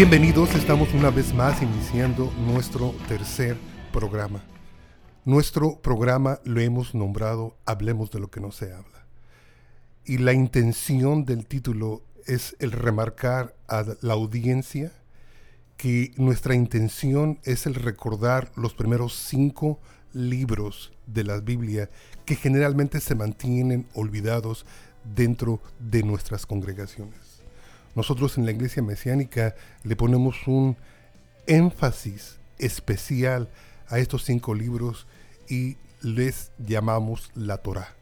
Bienvenidos, estamos una vez más iniciando nuestro tercer programa. Nuestro programa lo hemos nombrado Hablemos de lo que no se habla. Y la intención del título es el remarcar a la audiencia que nuestra intención es el recordar los primeros cinco libros de la Biblia que generalmente se mantienen olvidados dentro de nuestras congregaciones. Nosotros en la iglesia mesiánica le ponemos un énfasis especial a estos cinco libros y les llamamos la Torah.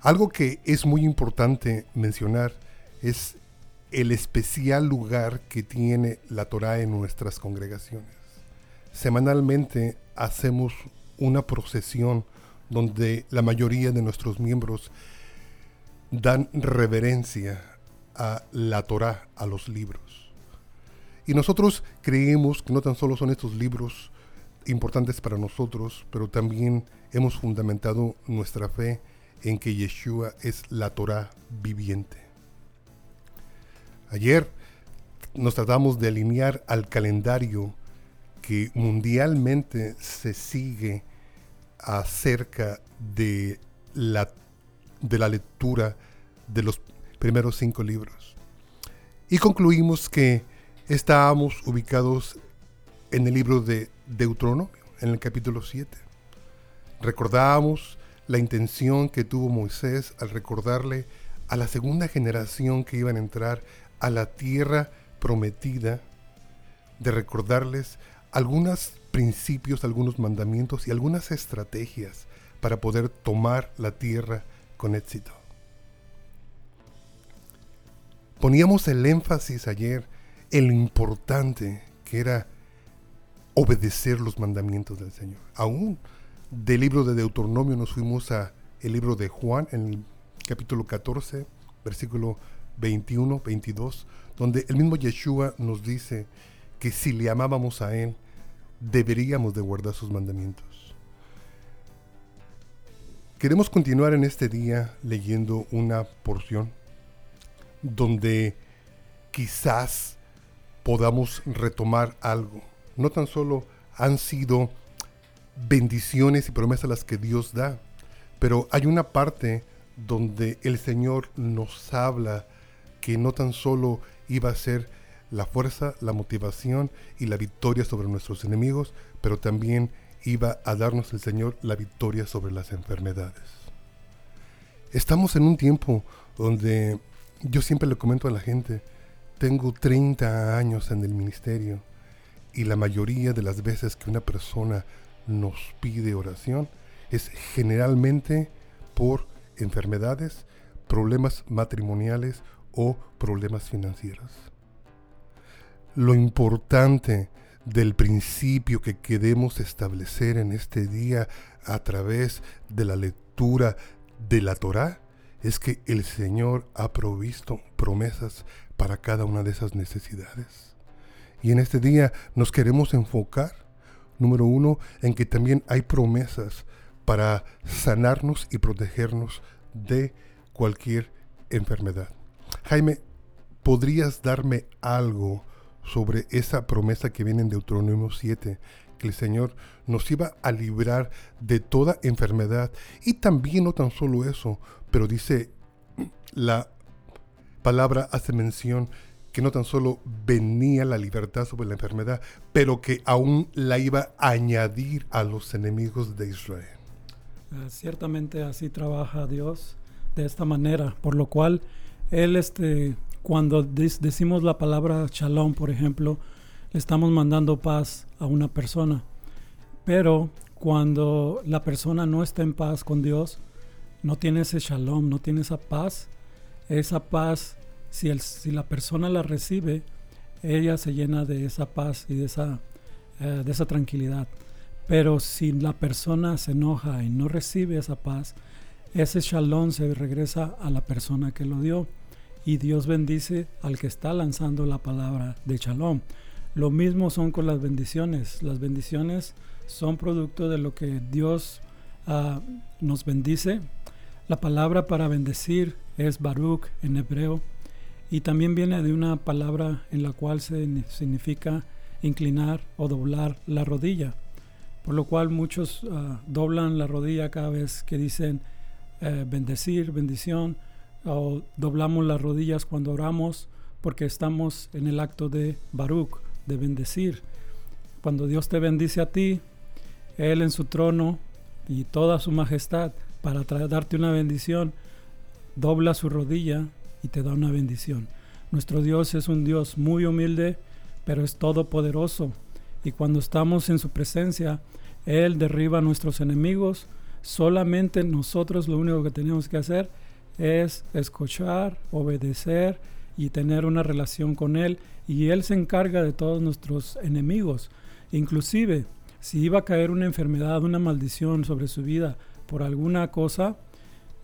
Algo que es muy importante mencionar es el especial lugar que tiene la Torah en nuestras congregaciones. Semanalmente hacemos una procesión donde la mayoría de nuestros miembros dan reverencia a la Torah, a los libros. Y nosotros creemos que no tan solo son estos libros importantes para nosotros, pero también hemos fundamentado nuestra fe en que Yeshua es la Torah viviente. Ayer nos tratamos de alinear al calendario que mundialmente se sigue acerca de la, de la lectura de los primeros cinco libros. Y concluimos que estábamos ubicados en el libro de Deuteronomio, en el capítulo 7. Recordábamos la intención que tuvo Moisés al recordarle a la segunda generación que iban a entrar a la tierra prometida, de recordarles algunos principios, algunos mandamientos y algunas estrategias para poder tomar la tierra con éxito. Poníamos el énfasis ayer en lo importante que era obedecer los mandamientos del Señor. Aún del libro de Deuteronomio nos fuimos a el libro de Juan en el capítulo 14, versículo 21, 22, donde el mismo Yeshua nos dice que si le amábamos a Él, deberíamos de guardar sus mandamientos. Queremos continuar en este día leyendo una porción donde quizás podamos retomar algo. No tan solo han sido bendiciones y promesas las que Dios da, pero hay una parte donde el Señor nos habla que no tan solo iba a ser la fuerza, la motivación y la victoria sobre nuestros enemigos, pero también iba a darnos el Señor la victoria sobre las enfermedades. Estamos en un tiempo donde yo siempre le comento a la gente, tengo 30 años en el ministerio y la mayoría de las veces que una persona nos pide oración es generalmente por enfermedades, problemas matrimoniales o problemas financieros. Lo importante del principio que queremos establecer en este día a través de la lectura de la Torá es que el Señor ha provisto promesas para cada una de esas necesidades. Y en este día nos queremos enfocar, número uno, en que también hay promesas para sanarnos y protegernos de cualquier enfermedad. Jaime, ¿podrías darme algo sobre esa promesa que viene en Deuteronomio 7 que el Señor nos iba a librar de toda enfermedad. Y también no tan solo eso, pero dice la palabra hace mención que no tan solo venía la libertad sobre la enfermedad, pero que aún la iba a añadir a los enemigos de Israel. Ah, ciertamente así trabaja Dios de esta manera, por lo cual Él, este, cuando decimos la palabra shalom, por ejemplo, le estamos mandando paz a una persona. Pero cuando la persona no está en paz con Dios, no tiene ese shalom, no tiene esa paz, esa paz, si, el, si la persona la recibe, ella se llena de esa paz y de esa, eh, de esa tranquilidad. Pero si la persona se enoja y no recibe esa paz, ese shalom se regresa a la persona que lo dio. Y Dios bendice al que está lanzando la palabra de shalom. Lo mismo son con las bendiciones. Las bendiciones son producto de lo que Dios ah, nos bendice. La palabra para bendecir es Baruch en hebreo y también viene de una palabra en la cual se significa inclinar o doblar la rodilla, por lo cual muchos ah, doblan la rodilla cada vez que dicen eh, bendecir, bendición, o doblamos las rodillas cuando oramos porque estamos en el acto de Baruch, de bendecir. Cuando Dios te bendice a ti, Él en su trono y toda su majestad para darte una bendición, dobla su rodilla y te da una bendición. Nuestro Dios es un Dios muy humilde, pero es todopoderoso. Y cuando estamos en su presencia, Él derriba a nuestros enemigos. Solamente nosotros lo único que tenemos que hacer es escuchar, obedecer y tener una relación con Él. Y Él se encarga de todos nuestros enemigos. Inclusive, si iba a caer una enfermedad, una maldición sobre su vida por alguna cosa,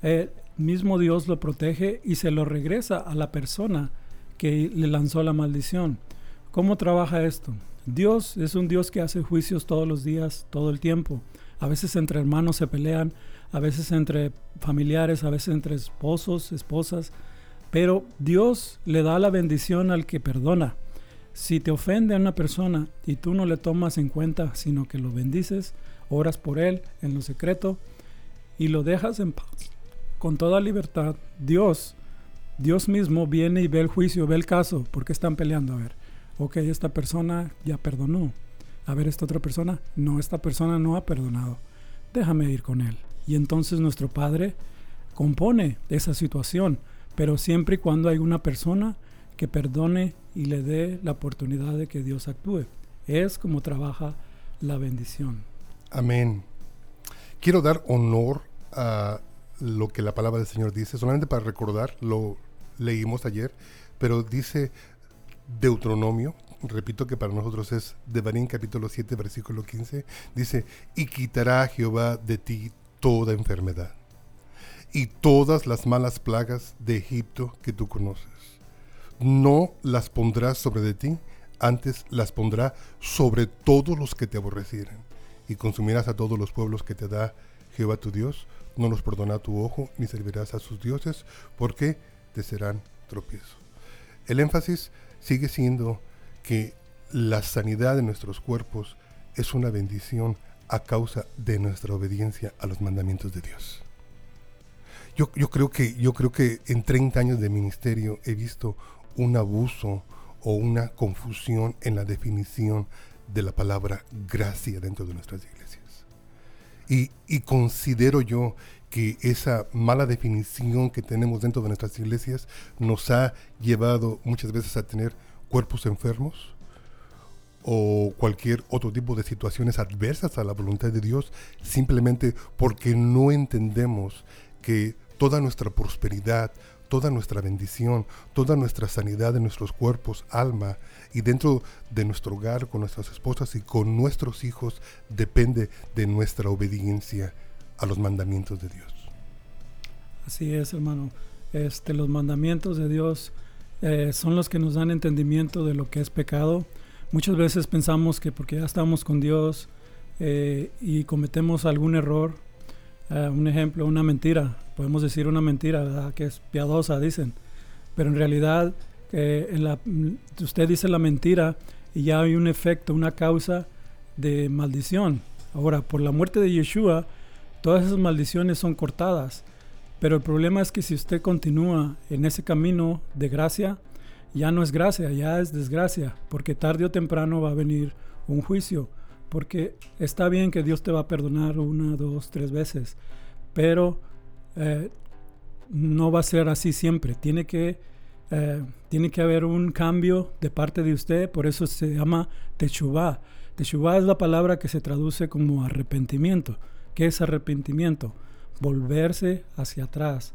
el mismo Dios lo protege y se lo regresa a la persona que le lanzó la maldición. ¿Cómo trabaja esto? Dios es un Dios que hace juicios todos los días, todo el tiempo. A veces entre hermanos se pelean, a veces entre familiares, a veces entre esposos, esposas, pero Dios le da la bendición al que perdona. Si te ofende a una persona y tú no le tomas en cuenta, sino que lo bendices, oras por él en lo secreto y lo dejas en paz, con toda libertad, Dios, Dios mismo viene y ve el juicio, ve el caso, ¿por qué están peleando? A ver, ok, esta persona ya perdonó. A ver, esta otra persona, no, esta persona no ha perdonado. Déjame ir con él. Y entonces nuestro Padre compone esa situación, pero siempre y cuando hay una persona que perdone y le dé la oportunidad de que Dios actúe. Es como trabaja la bendición. Amén. Quiero dar honor a lo que la palabra del Señor dice, solamente para recordar, lo leímos ayer, pero dice Deuteronomio, repito que para nosotros es Devarim capítulo 7 versículo 15, dice, y quitará Jehová de ti toda enfermedad y todas las malas plagas de Egipto que tú conoces. No las pondrás sobre de ti, antes las pondrá sobre todos los que te aborrecieren, y consumirás a todos los pueblos que te da Jehová tu Dios, no los perdona tu ojo, ni servirás a sus dioses, porque te serán tropiezo. El énfasis sigue siendo que la sanidad de nuestros cuerpos es una bendición a causa de nuestra obediencia a los mandamientos de Dios. Yo, yo, creo que, yo creo que en 30 años de ministerio he visto un abuso o una confusión en la definición de la palabra gracia dentro de nuestras iglesias. Y, considero yo que esa mala definición que tenemos dentro de nuestras iglesias nos ha llevado muchas veces a tener cuerpos enfermos, o cualquier otro tipo de situaciones adversas a la voluntad de Dios, simplemente porque no entendemos que toda nuestra prosperidad, toda nuestra bendición, toda nuestra sanidad de nuestros cuerpos, alma y dentro de nuestro hogar con nuestras esposas y con nuestros hijos depende de nuestra obediencia a los mandamientos de Dios. Así es, hermano. Este, los mandamientos de Dios eh, son los que nos dan entendimiento de lo que es pecado Muchas veces pensamos que porque ya estamos con Dios eh, y cometemos algún error, eh, un ejemplo, una mentira, podemos decir una mentira, que es piadosa, dicen, pero en realidad eh, usted dice la mentira y ya hay un efecto, una causa de maldición. Ahora, por la muerte de Yeshua, todas esas maldiciones son cortadas, pero el problema es que si usted continúa en ese camino de gracia, ya no es gracia, ya es desgracia, porque tarde o temprano va a venir un juicio, porque está bien que Dios te va a perdonar una, dos, tres veces, pero eh, no va a ser así siempre, tiene que, eh, tiene que haber un cambio de parte de usted, por eso se llama techubá. Techubá es la palabra que se traduce como arrepentimiento. ¿Qué es arrepentimiento? Volverse hacia atrás,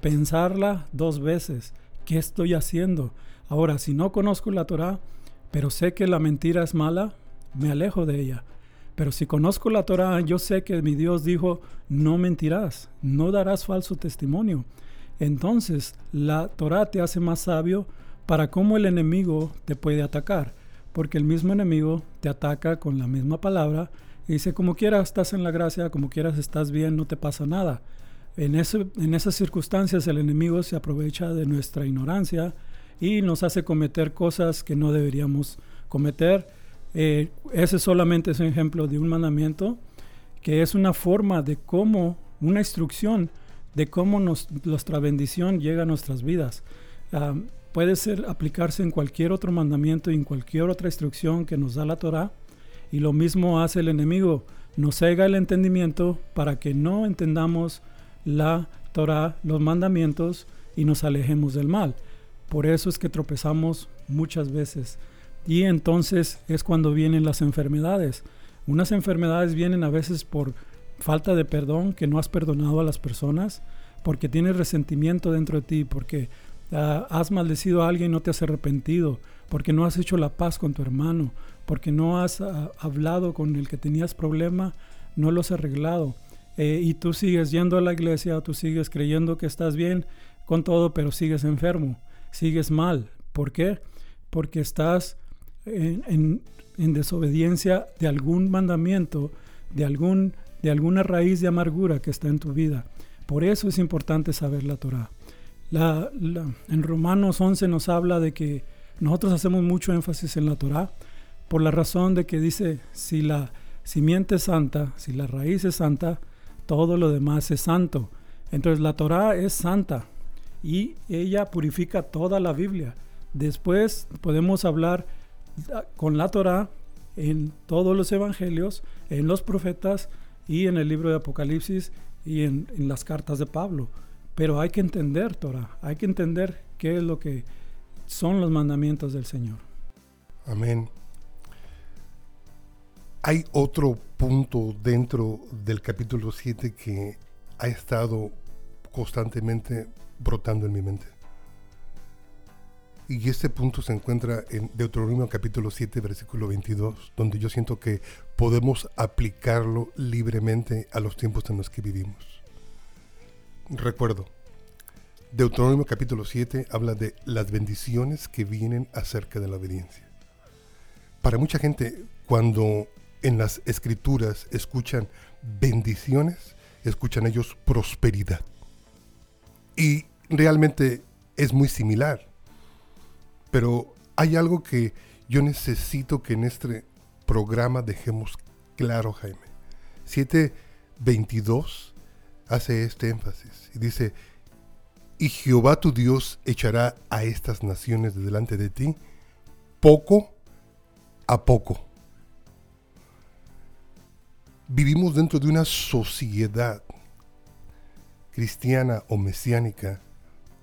pensarla dos veces ¿qué estoy haciendo? Ahora, si no conozco la Torah, pero sé que la mentira es mala, me alejo de ella. Pero si conozco la Torah, yo sé que mi Dios dijo, no mentirás, no darás falso testimonio. Entonces, la Torah te hace más sabio para cómo el enemigo te puede atacar, porque el mismo enemigo te ataca con la misma palabra y dice, como quieras estás en la gracia, como quieras estás bien, no te pasa nada. En, en esas circunstancias el enemigo se aprovecha de nuestra ignorancia y nos hace cometer cosas que no deberíamos cometer. Eh, ese solamente es un ejemplo de un mandamiento que es una forma de cómo, una instrucción de cómo nuestra bendición llega a nuestras vidas. Ah, puede ser aplicarse en cualquier otro mandamiento y en cualquier otra instrucción que nos da la Torah. Y lo mismo hace el enemigo. Nos cega el entendimiento para que no entendamos la Torah, los mandamientos y nos alejemos del mal. Por eso es que tropezamos muchas veces. Y entonces es cuando vienen las enfermedades. Unas enfermedades vienen a veces por falta de perdón, que no has perdonado a las personas, porque tienes resentimiento dentro de ti, porque ah, has maldecido a alguien y no te has arrepentido, porque no has hecho la paz con tu hermano, porque no has ah, hablado con el que tenías problema, no lo has arreglado. Eh, y tú sigues yendo a la iglesia, tú sigues creyendo que estás bien con todo, pero sigues enfermo, sigues mal. ¿Por qué? Porque estás en, en desobediencia de algún mandamiento, de, algún, de alguna raíz de amargura que está en tu vida. Por eso es importante saber la Torah. En Romanos 11 nos habla de que nosotros hacemos mucho énfasis en la Torah por la razón de que dice, si la simiente es santa, si la raíz es santa, todo lo demás es santo. Entonces la Torah es santa y ella purifica toda la Biblia. Después podemos hablar con la Torah en todos los evangelios, en los profetas y en el libro de Apocalipsis y en, las cartas de Pablo. Pero hay que entender Torah, hay que entender qué es lo que son los mandamientos del Señor. Amén. Hay otro punto dentro del capítulo 7 que ha estado constantemente brotando en mi mente. Y este punto se encuentra en Deuteronomio capítulo 7, versículo 22, donde yo siento que podemos aplicarlo libremente a los tiempos en los que vivimos. Recuerdo, Deuteronomio capítulo 7 habla de las bendiciones que vienen acerca de la obediencia. Para mucha gente, cuando en las escrituras escuchan bendiciones, escuchan ellos prosperidad. Y realmente es muy similar pero hay algo que yo necesito que en este programa dejemos claro, Jaime. 7.22 hace este énfasis y dice, y Jehová tu Dios echará a estas naciones de delante de ti poco a poco. Vivimos dentro de una sociedad cristiana o mesiánica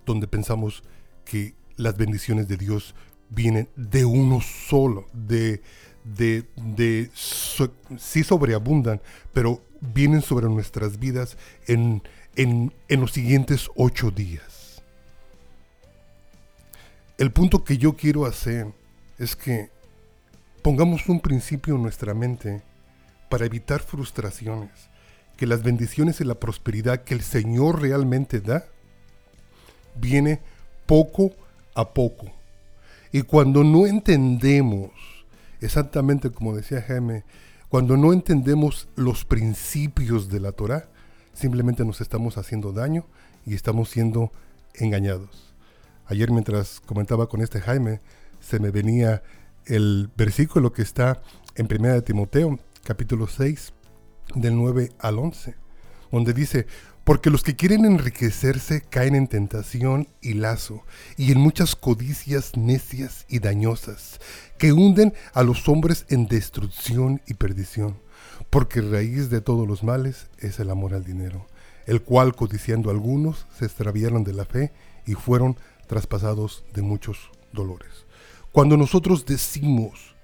donde pensamos que las bendiciones de Dios vienen de uno solo, de, de, de sí sobreabundan, pero vienen sobre nuestras vidas en, en, en los siguientes ocho días. El punto que yo quiero hacer es que pongamos un principio en nuestra mente para evitar frustraciones, que las bendiciones y la prosperidad que el Señor realmente da viene poco a poco. Y cuando no entendemos, exactamente como decía Jaime, cuando no entendemos los principios de la Torah, simplemente nos estamos haciendo daño y estamos siendo engañados. Ayer mientras comentaba con este Jaime, se me venía el versículo que está en 1 de Timoteo, capítulo 6, del 9 al 11, donde dice, porque los que quieren enriquecerse caen en tentación y lazo, y en muchas codicias necias y dañosas, que hunden a los hombres en destrucción y perdición. Porque raíz de todos los males es el amor al dinero, el cual codiciando algunos se extraviaron de la fe y fueron traspasados de muchos dolores. Cuando nosotros decimos,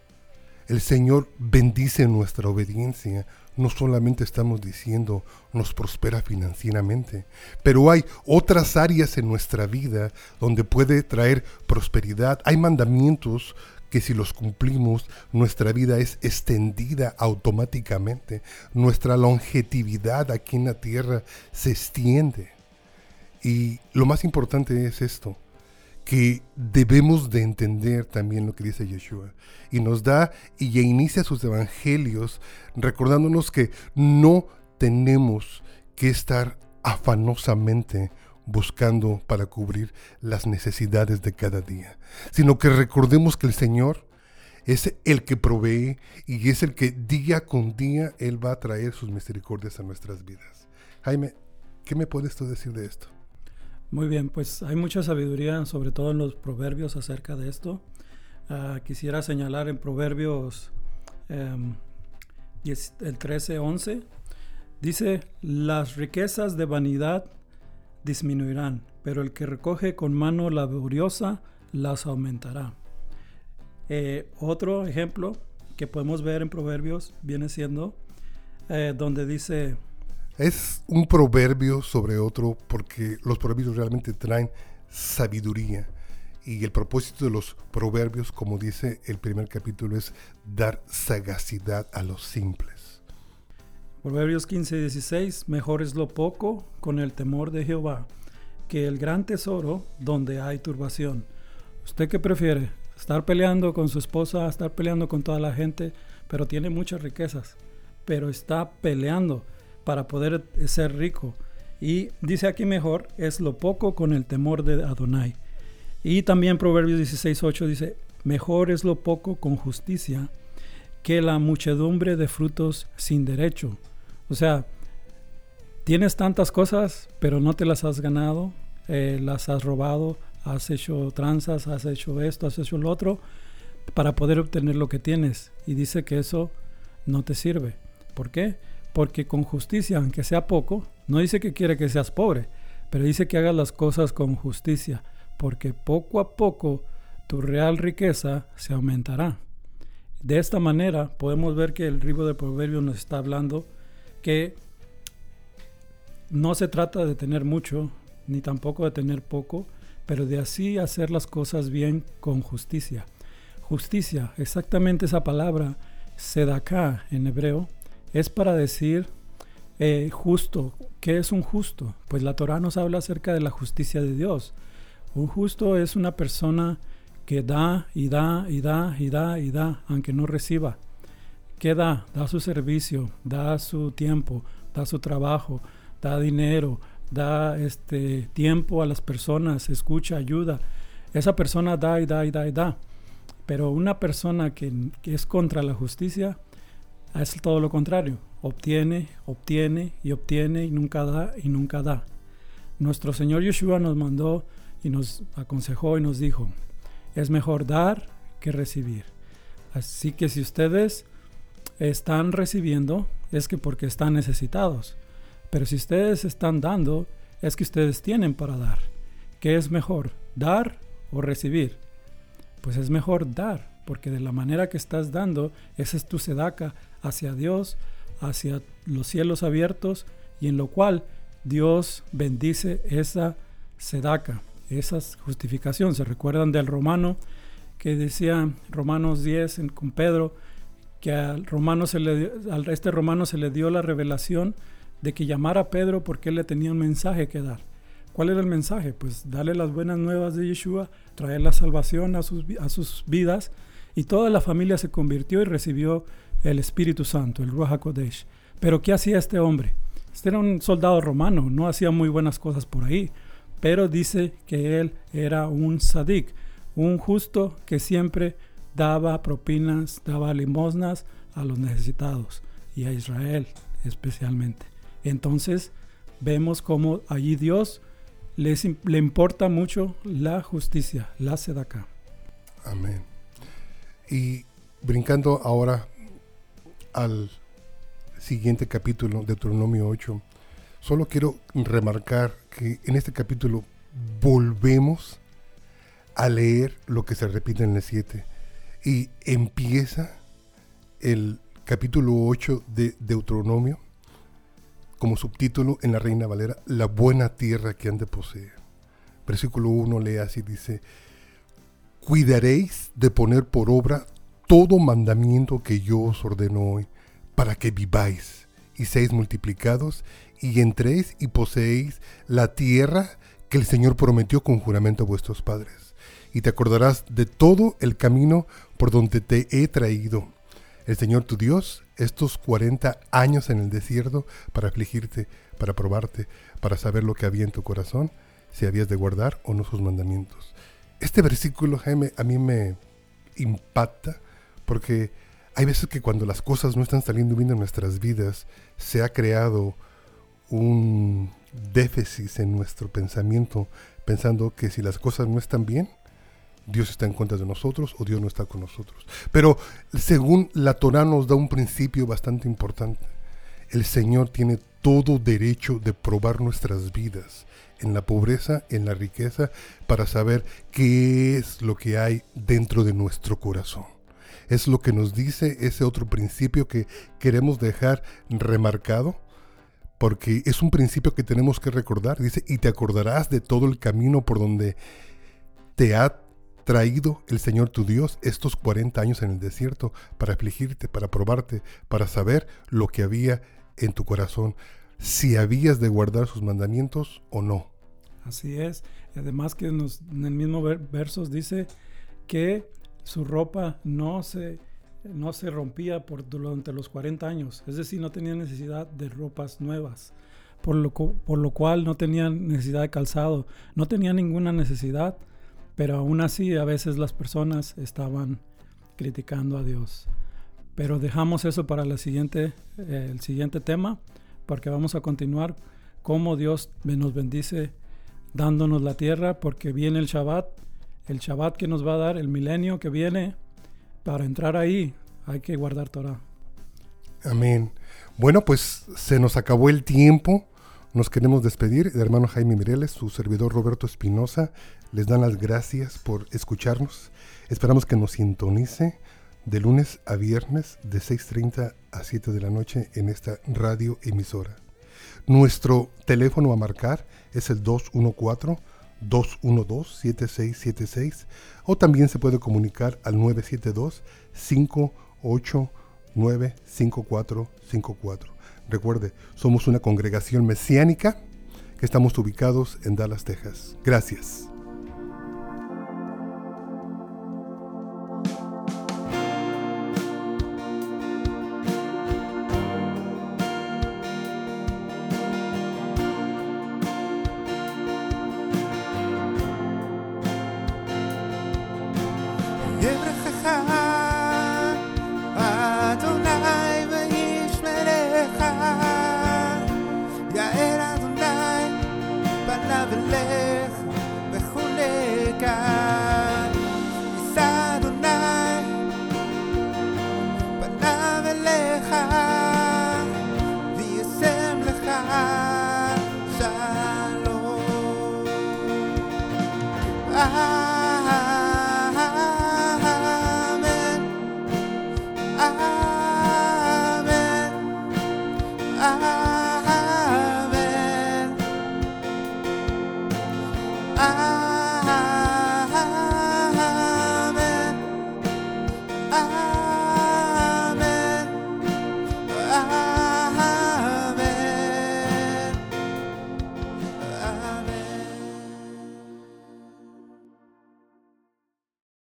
el Señor bendice nuestra obediencia, no solamente estamos diciendo nos prospera financieramente, pero hay otras áreas en nuestra vida donde puede traer prosperidad. Hay mandamientos que si los cumplimos, nuestra vida es extendida automáticamente. Nuestra longevidad aquí en la tierra se extiende. Y lo más importante es esto, que debemos de entender también lo que dice Yeshua. Y nos da y inicia sus evangelios recordándonos que no tenemos que estar afanosamente buscando para cubrir las necesidades de cada día, sino que recordemos que el Señor es el que provee y es el que día con día Él va a traer sus misericordias a nuestras vidas. Jaime, ¿qué me puedes tú decir de esto? Muy bien, pues hay mucha sabiduría, sobre todo en los proverbios acerca de esto. Ah, quisiera señalar en Proverbios um, el 13:11, dice, las riquezas de vanidad disminuirán, pero el que recoge con mano laboriosa las aumentará. Eh, otro ejemplo que podemos ver en Proverbios viene siendo eh, donde dice... Es un proverbio sobre otro porque los proverbios realmente traen sabiduría. Y el propósito de los proverbios, como dice el primer capítulo, es dar sagacidad a los simples. Proverbios 15 y 16, mejor es lo poco con el temor de Jehová que el gran tesoro donde hay turbación. ¿Usted qué prefiere? estar peleando con su esposa, estar peleando con toda la gente, pero tiene muchas riquezas, pero está peleando para poder ser rico. Y dice aquí mejor, es lo poco con el temor de Adonai. Y también Proverbios 16.8 dice, mejor es lo poco con justicia que la muchedumbre de frutos sin derecho. O sea, tienes tantas cosas, pero no te las has ganado, eh, las has robado, has hecho tranzas, has hecho esto, has hecho lo otro, para poder obtener lo que tienes. Y dice que eso no te sirve. ¿Por qué? Porque con justicia, aunque sea poco, no dice que quiere que seas pobre, pero dice que hagas las cosas con justicia, porque poco a poco tu real riqueza se aumentará. De esta manera podemos ver que el libro de Proverbios nos está hablando que no se trata de tener mucho, ni tampoco de tener poco, pero de así hacer las cosas bien con justicia. Justicia, exactamente esa palabra, sedaká en hebreo, es para decir eh, justo. ¿Qué es un justo? Pues la Torah nos habla acerca de la justicia de Dios. Un justo es una persona que da y da y da y da y da, aunque no reciba. ¿Qué da? Da su servicio, da su tiempo, da su trabajo, da dinero, da este tiempo a las personas, escucha, ayuda. Esa persona da y da y da y da. Pero una persona que, es contra la justicia es todo lo contrario. Obtiene, obtiene y obtiene y nunca da y nunca da. Nuestro Señor Yeshua nos mandó y nos aconsejó y nos dijo, es mejor dar que recibir. Así que si ustedes están recibiendo, es que porque están necesitados. Pero si ustedes están dando, es que ustedes tienen para dar. ¿Qué es mejor, dar o recibir? Pues es mejor dar, porque de la manera que estás dando, esa es tu sedaca hacia Dios, hacia los cielos abiertos, y en lo cual Dios bendice esa sedaca, esa justificación. ¿Se recuerdan del romano que decía Romanos 10 con Pedro, que al romano se le, a este romano se le dio la revelación de que llamara a Pedro porque él le tenía un mensaje que dar. ¿Cuál era el mensaje? Pues darle las buenas nuevas de Yeshua, traer la salvación a sus, a sus vidas y toda la familia se convirtió y recibió el Espíritu Santo, el Ruach HaKodesh. Pero ¿qué hacía este hombre? Este era un soldado romano, no hacía muy buenas cosas por ahí, pero dice que él era un sadik, un justo que siempre daba propinas, daba limosnas a los necesitados y a Israel especialmente. Entonces vemos cómo allí Dios le importa mucho la justicia, la acá. Amén. Y brincando ahora al siguiente capítulo, de Deuteronomio 8, solo quiero remarcar que en este capítulo volvemos a leer lo que se repite en el 7 y empieza el capítulo 8 de Deuteronomio como subtítulo en la Reina Valera, la buena tierra que han de. Versículo 1 lee así, dice, cuidaréis de poner por obra todo mandamiento que yo os ordeno hoy, para que viváis y seáis multiplicados y entréis y poseéis la tierra que el Señor prometió con juramento a vuestros padres. Y te acordarás de todo el camino por donde te he traído el Señor tu Dios estos 40 años en el desierto para afligirte, para probarte, para saber lo que había en tu corazón, si habías de guardar o no sus mandamientos. Este versículo, Jaime, a mí me impacta porque hay veces que cuando las cosas no están saliendo bien en nuestras vidas, se ha creado un déficit en nuestro pensamiento, pensando que si las cosas no están bien, Dios está en contra de nosotros o Dios no está con nosotros. Pero según la Torah nos da un principio bastante importante. El Señor tiene todo derecho de probar nuestras vidas, en la pobreza, en la riqueza, para saber qué es lo que hay dentro de nuestro corazón. Es lo que nos dice ese otro principio que queremos dejar remarcado, porque es un principio que tenemos que recordar. Dice, y te acordarás de todo el camino por donde te ha traído el Señor tu Dios estos 40 años en el desierto para afligirte, para probarte, para saber lo que había en tu corazón, si habías de guardar sus mandamientos o no. Así es. Además que en el mismo versos dice que su ropa no se, no se rompía durante los 40 años. Es decir, no tenía necesidad de ropas nuevas. Por lo, por lo cual no tenía necesidad de calzado. No tenía ninguna necesidad. Pero aún así a veces las personas estaban criticando a Dios. Pero dejamos eso para la siguiente, eh, el siguiente tema, porque vamos a continuar cómo Dios nos bendice dándonos la tierra, porque viene el Shabbat el Shabbat que nos va a dar, el milenio que viene, para entrar ahí hay que guardar Torah. Amén. Bueno, pues se nos acabó el tiempo. Nos queremos despedir. El hermano Jaime Mireles, su servidor Roberto Espinosa, les dan las gracias por escucharnos. Esperamos que nos sintonice de lunes a viernes de 6.30 a 7 de la noche en esta radio emisora. Nuestro teléfono a marcar es el 214 212-7676 o también se puede comunicar al 972-589-5454. Recuerde, somos una congregación mesiánica que estamos ubicados en Dallas, Texas. Gracias.